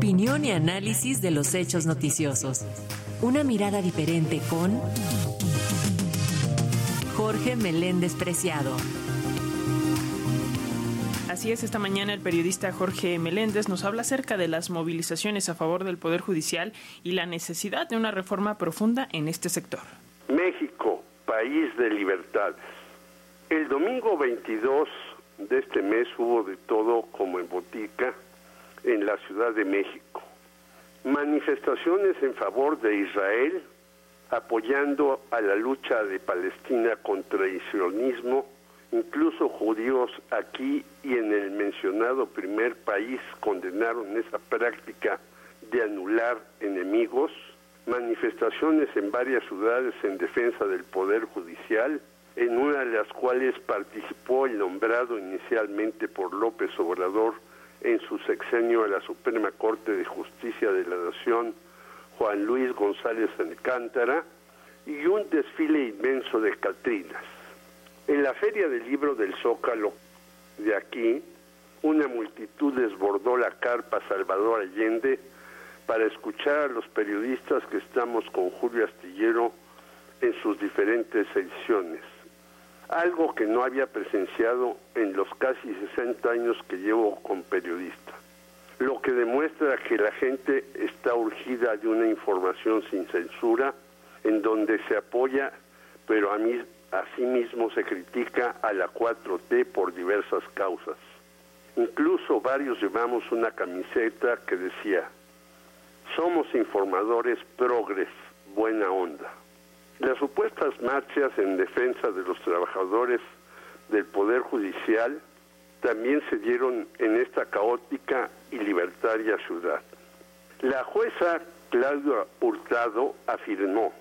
Opinión y análisis de los hechos noticiosos. Una mirada diferente con Jorge Meléndez Preciado. Así es, esta mañana el periodista Jorge Meléndez nos habla acerca de las movilizaciones a favor del Poder Judicial y la necesidad de una reforma profunda en este sector. México, país de libertades. El domingo 22 de este mes hubo de todo como en botica en la Ciudad de México. Manifestaciones en favor de Israel, apoyando a la lucha de Palestina contra el sionismo, incluso judíos aquí y en el mencionado primer país condenaron esa práctica de anular enemigos, manifestaciones en varias ciudades en defensa del Poder Judicial, en una de las cuales participó el nombrado inicialmente por López Obrador en su sexenio a la Suprema Corte de Justicia de la Nación, Juan Luis González Alcántara, y un desfile inmenso de Catrinas. En la Feria del Libro del Zócalo de aquí, una multitud desbordó la carpa Salvador Allende para escuchar a los periodistas que estamos con Julio Astillero en sus diferentes ediciones algo que no había presenciado en los casi 60 años que llevo con periodista, lo que demuestra que la gente está urgida de una información sin censura, en donde se apoya, pero a mí, asimismo se critica a la 4T por diversas causas. Incluso varios llevamos una camiseta que decía, somos informadores progres, buena onda. Las supuestas marchas en defensa de los trabajadores del Poder Judicial también se dieron en esta caótica y libertaria ciudad. La jueza Claudia Hurtado afirmó,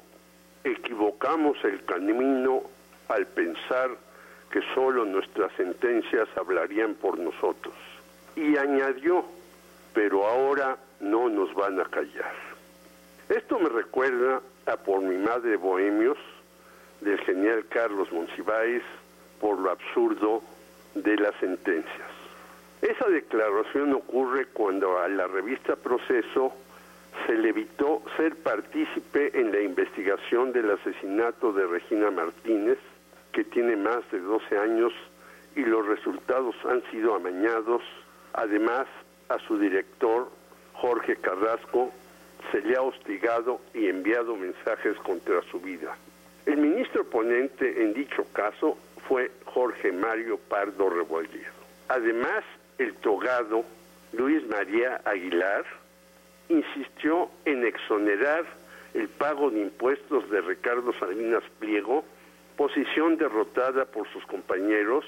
equivocamos el camino al pensar que solo nuestras sentencias hablarían por nosotros. Y añadió, pero ahora no nos van a callar. Esto me recuerda por mi madre Bohemios, del genial Carlos Monsiváis, por lo absurdo de las sentencias. Esa declaración ocurre cuando a la revista Proceso se le evitó ser partícipe en la investigación del asesinato de Regina Martínez, que tiene más de 12 años y los resultados han sido amañados. Además, a su director, Jorge Carrasco, se le ha hostigado y enviado mensajes contra su vida. El ministro ponente en dicho caso fue Jorge Mario Pardo Rebolledo. Además, el togado Luis María Aguilar insistió en exonerar el pago de impuestos de Ricardo Salinas Pliego, posición derrotada por sus compañeros,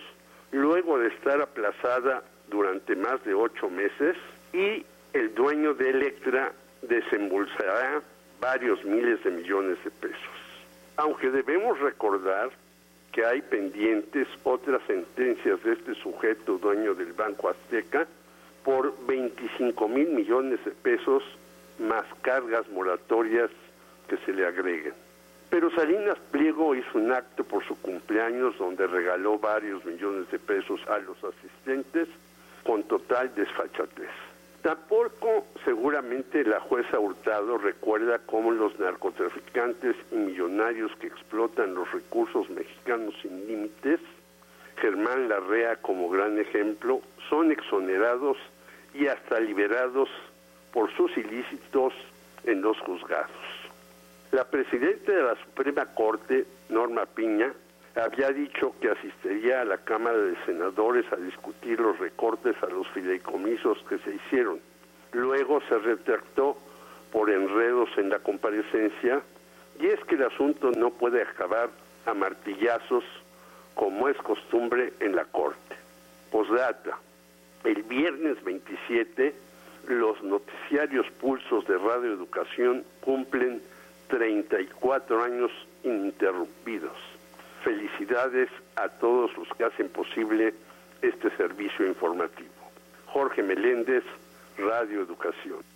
luego de estar aplazada durante más de ocho meses, y el dueño de Electra desembolsará varios miles de millones de pesos. Aunque debemos recordar que hay pendientes otras sentencias de este sujeto dueño del Banco Azteca por 25 mil millones de pesos más cargas moratorias que se le agreguen. Pero Salinas Pliego hizo un acto por su cumpleaños donde regaló varios millones de pesos a los asistentes con total desfachatez. Tampoco seguramente la jueza Hurtado recuerda cómo los narcotraficantes y millonarios que explotan los recursos mexicanos sin límites, Germán Larrea como gran ejemplo, son exonerados y hasta liberados por sus ilícitos en los juzgados. La presidenta de la Suprema Corte, Norma Piña, había dicho que asistiría a la Cámara de Senadores a discutir los recortes a los fideicomisos que se hicieron. Luego se retractó por enredos en la comparecencia y es que el asunto no puede acabar a martillazos como es costumbre en la Corte. Posdata, el viernes 27 los noticiarios pulsos de Radio Educación cumplen 34 años ininterrumpidos Felicidades a todos los que hacen posible este servicio informativo. Jorge Meléndez, Radio Educación.